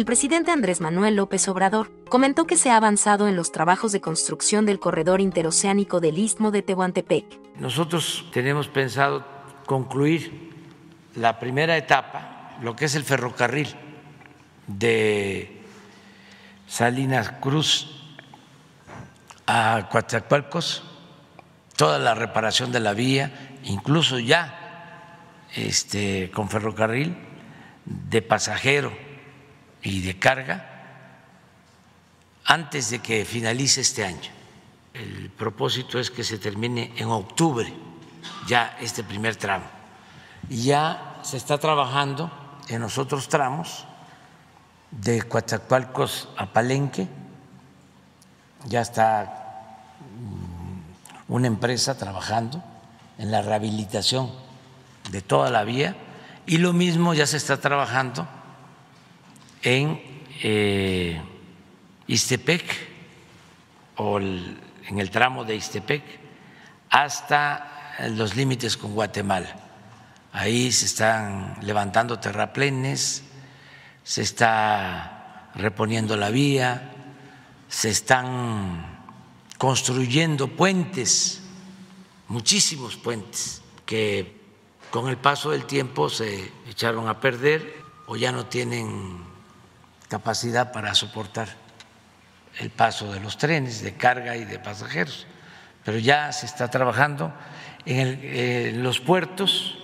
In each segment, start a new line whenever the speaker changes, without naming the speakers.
el presidente Andrés Manuel López Obrador comentó que se ha avanzado en los trabajos de construcción del corredor interoceánico del Istmo de Tehuantepec.
Nosotros tenemos pensado concluir la primera etapa, lo que es el ferrocarril de Salinas Cruz a Coatzacoalcos, toda la reparación de la vía, incluso ya este, con ferrocarril de pasajero y de carga, antes de que finalice este año. El propósito es que se termine en octubre ya este primer tramo. Y ya se está trabajando en los otros tramos de Coatzacoalcos a Palenque, ya está una empresa trabajando en la rehabilitación de toda la vía y lo mismo ya se está trabajando en eh, Istepec o en el tramo de Istepec hasta los límites con Guatemala. Ahí se están levantando terraplenes, se está reponiendo la vía, se están construyendo puentes, muchísimos puentes que con el paso del tiempo se echaron a perder o ya no tienen capacidad para soportar el paso de los trenes de carga y de pasajeros. Pero ya se está trabajando en, los puertos,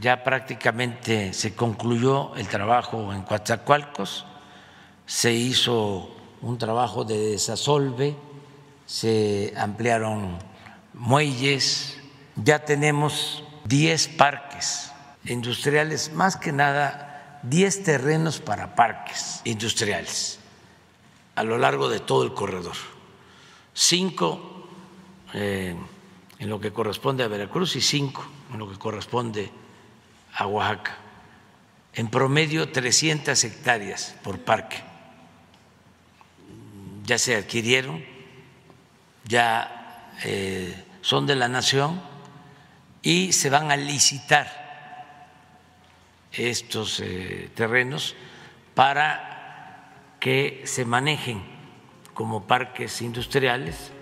ya prácticamente se concluyó el trabajo en Coatzacoalcos, se hizo un trabajo de desasolve se ampliaron muelles, ya tenemos 10 parques industriales, más que nada 10 terrenos para parques industriales a lo largo de todo el corredor. Cinco eh, en lo que corresponde a Veracruz y cinco en lo que corresponde a Oaxaca. En promedio 300 hectáreas por parque. Ya se adquirieron ya eh, son de la nación y se van a licitar estos eh, terrenos para que se manejen como parques industriales.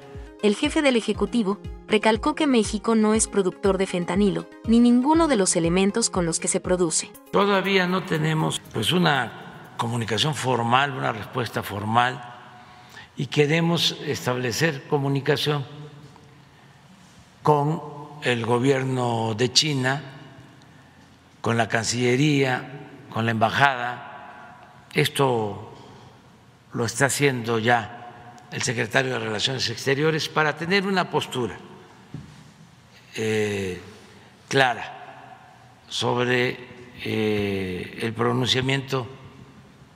El jefe del Ejecutivo recalcó que México no es productor de fentanilo, ni ninguno de los elementos con los que se produce.
Todavía no tenemos pues una comunicación formal, una respuesta formal y queremos establecer comunicación con el gobierno de China, con la Cancillería, con la Embajada. Esto lo está haciendo ya el secretario de Relaciones Exteriores para tener una postura eh, clara sobre eh, el pronunciamiento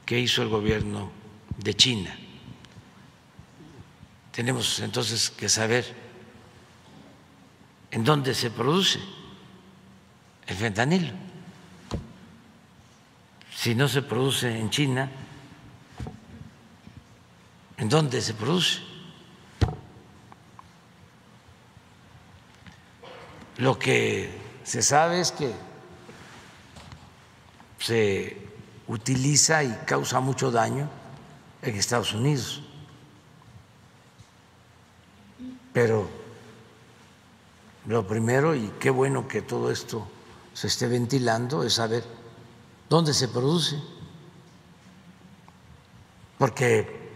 que hizo el gobierno de China. Tenemos entonces que saber en dónde se produce el fentanilo. Si no se produce en China, ¿en dónde se produce? Lo que se sabe es que se utiliza y causa mucho daño en Estados Unidos. Pero lo primero, y qué bueno que todo esto se esté ventilando, es saber dónde se produce. Porque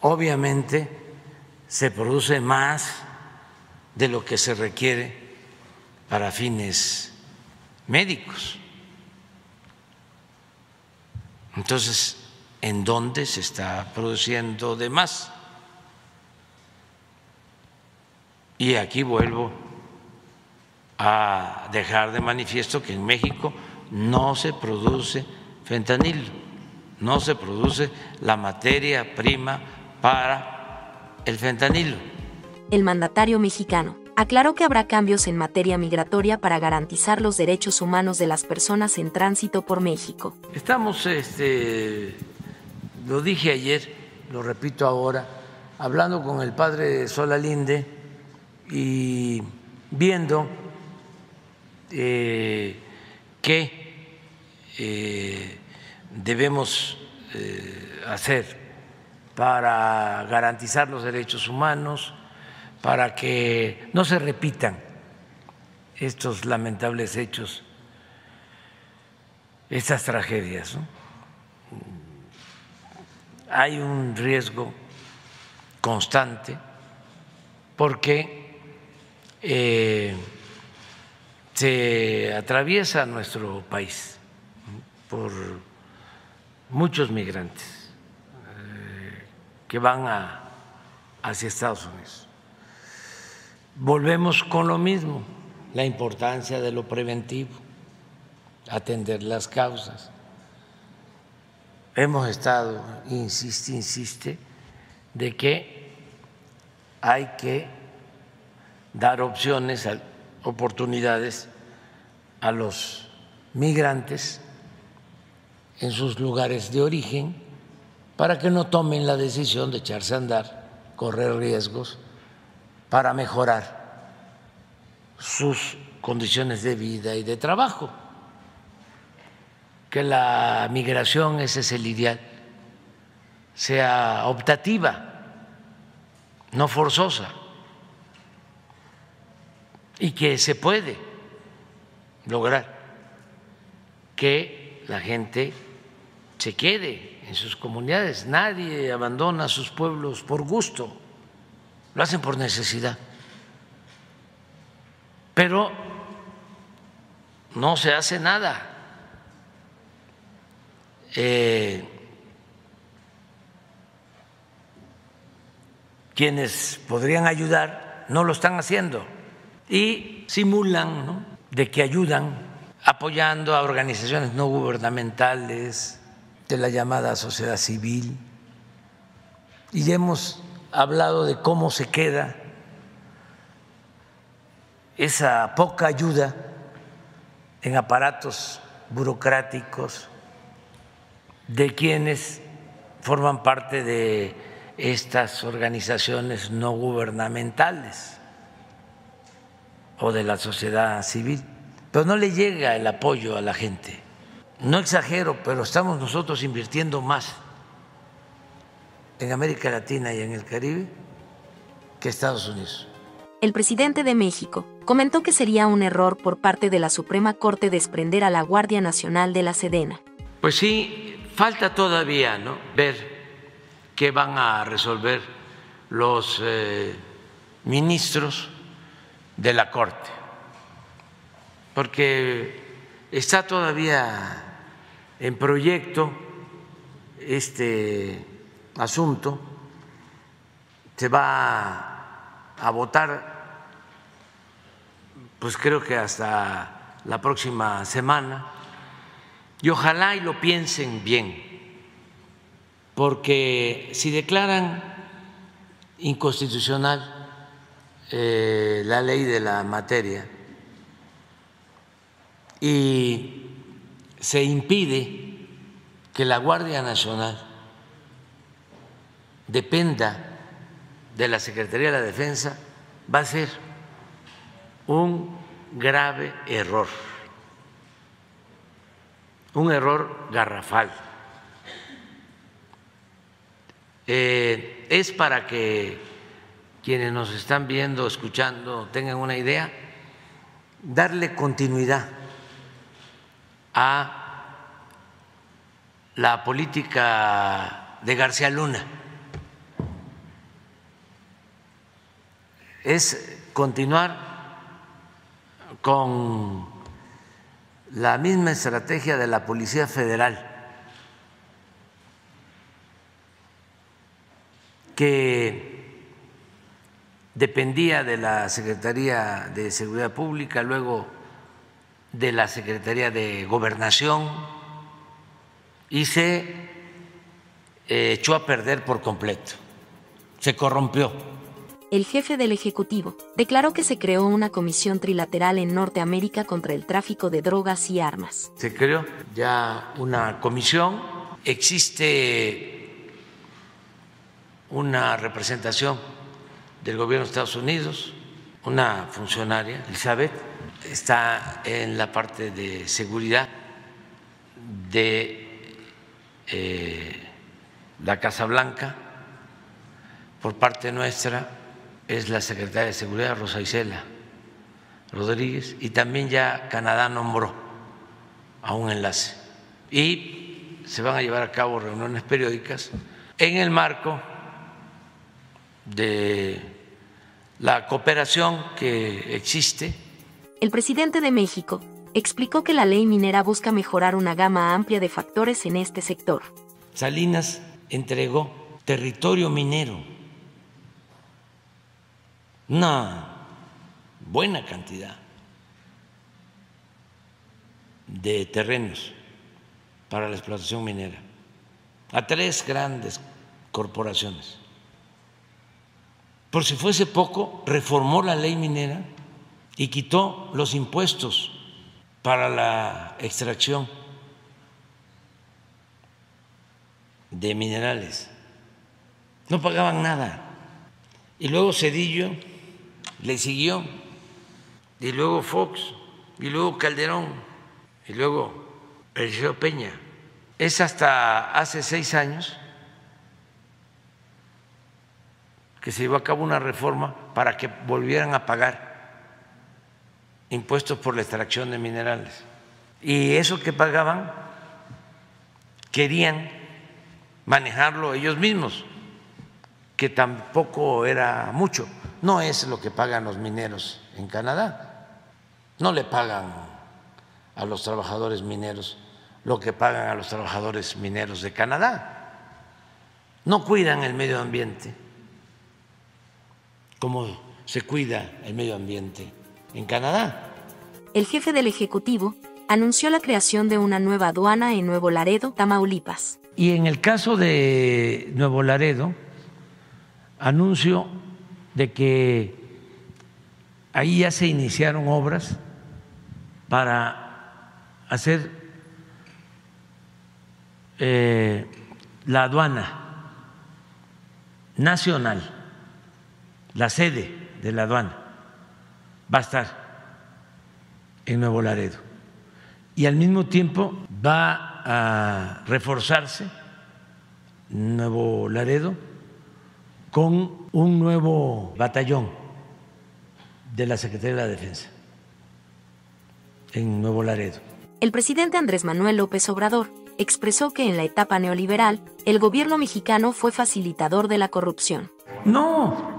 obviamente se produce más de lo que se requiere para fines médicos. Entonces, ¿en dónde se está produciendo de más? Y aquí vuelvo a dejar de manifiesto que en México no se produce fentanilo, no se produce la materia prima para el fentanilo.
El mandatario mexicano aclaró que habrá cambios en materia migratoria para garantizar los derechos humanos de las personas en tránsito por México.
Estamos, este, lo dije ayer, lo repito ahora, hablando con el padre Solalinde y viendo eh, que eh, debemos eh, hacer para garantizar los derechos humanos, para que no se repitan estos lamentables hechos, estas tragedias. Hay un riesgo constante porque eh, se atraviesa nuestro país por muchos migrantes eh, que van a, hacia Estados Unidos. Volvemos con lo mismo, la importancia de lo preventivo, atender las causas. Hemos estado, insiste, insiste, de que hay que dar opciones, oportunidades a los migrantes en sus lugares de origen para que no tomen la decisión de echarse a andar, correr riesgos para mejorar sus condiciones de vida y de trabajo. Que la migración, ese es el ideal, sea optativa, no forzosa, y que se puede lograr que la gente se quede en sus comunidades. Nadie abandona sus pueblos por gusto, lo hacen por necesidad. Pero no se hace nada. Eh, quienes podrían ayudar no lo están haciendo y simulan de que ayudan apoyando a organizaciones no gubernamentales de la llamada sociedad civil. Y hemos hablado de cómo se queda esa poca ayuda en aparatos burocráticos de quienes forman parte de estas organizaciones no gubernamentales o de la sociedad civil, pero no le llega el apoyo a la gente. No exagero, pero estamos nosotros invirtiendo más en América Latina y en el Caribe que Estados Unidos.
El presidente de México comentó que sería un error por parte de la Suprema Corte desprender a la Guardia Nacional de la Sedena.
Pues sí, falta todavía ¿no? ver qué van a resolver los eh, ministros de la Corte, porque está todavía en proyecto este asunto, se va a votar, pues creo que hasta la próxima semana, y ojalá y lo piensen bien, porque si declaran inconstitucional eh, la ley de la materia y se impide que la Guardia Nacional dependa de la Secretaría de la Defensa, va a ser un grave error, un error garrafal. Eh, es para que quienes nos están viendo, escuchando, tengan una idea, darle continuidad a la política de García Luna. Es continuar con la misma estrategia de la Policía Federal, que dependía de la Secretaría de Seguridad Pública, luego de la Secretaría de Gobernación y se eh, echó a perder por completo, se corrompió.
El jefe del Ejecutivo declaró que se creó una comisión trilateral en Norteamérica contra el tráfico de drogas y armas.
Se creó ya una comisión, existe una representación del gobierno de Estados Unidos, una funcionaria, Elizabeth, está en la parte de seguridad de eh, la Casa Blanca, por parte nuestra es la secretaria de Seguridad, Rosa Isela Rodríguez, y también ya Canadá nombró a un enlace. Y se van a llevar a cabo reuniones periódicas en el marco de la cooperación que existe.
El presidente de México explicó que la ley minera busca mejorar una gama amplia de factores en este sector.
Salinas entregó territorio minero, una buena cantidad de terrenos para la explotación minera a tres grandes corporaciones. Por si fuese poco, reformó la ley minera y quitó los impuestos para la extracción de minerales. No pagaban nada. Y luego Cedillo le siguió, y luego Fox, y luego Calderón, y luego Eliseo Peña. Es hasta hace seis años que se llevó a cabo una reforma para que volvieran a pagar impuestos por la extracción de minerales. Y eso que pagaban querían manejarlo ellos mismos, que tampoco era mucho. No es lo que pagan los mineros en Canadá. No le pagan a los trabajadores mineros lo que pagan a los trabajadores mineros de Canadá. No cuidan el medio ambiente como se cuida el medio ambiente en Canadá.
El jefe del Ejecutivo anunció la creación de una nueva aduana en Nuevo Laredo, Tamaulipas.
Y en el caso de Nuevo Laredo, anuncio de que ahí ya se iniciaron obras para hacer eh, la aduana nacional, la sede de la aduana, va a estar en Nuevo Laredo. Y al mismo tiempo va a reforzarse Nuevo Laredo con un nuevo batallón de la Secretaría de la Defensa en Nuevo Laredo.
El presidente Andrés Manuel López Obrador expresó que en la etapa neoliberal el gobierno mexicano fue facilitador de la corrupción.
No,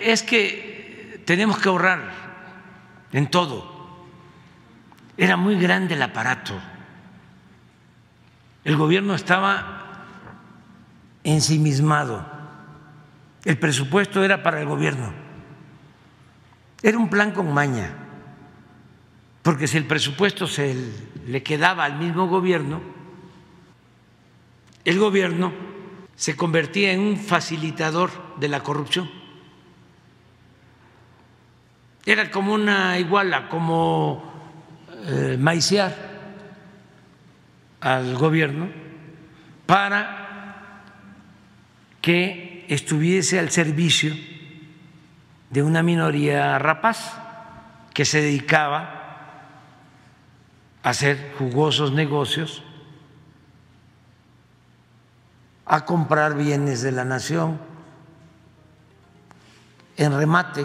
es que tenemos que ahorrar en todo. Era muy grande el aparato el gobierno estaba ensimismado. El presupuesto era para el gobierno. Era un plan con maña, porque si el presupuesto se le quedaba al mismo gobierno, el gobierno se convertía en un facilitador de la corrupción. Era como una iguala, como eh, maiciar al gobierno para que estuviese al servicio de una minoría rapaz que se dedicaba a hacer jugosos negocios, a comprar bienes de la nación en remate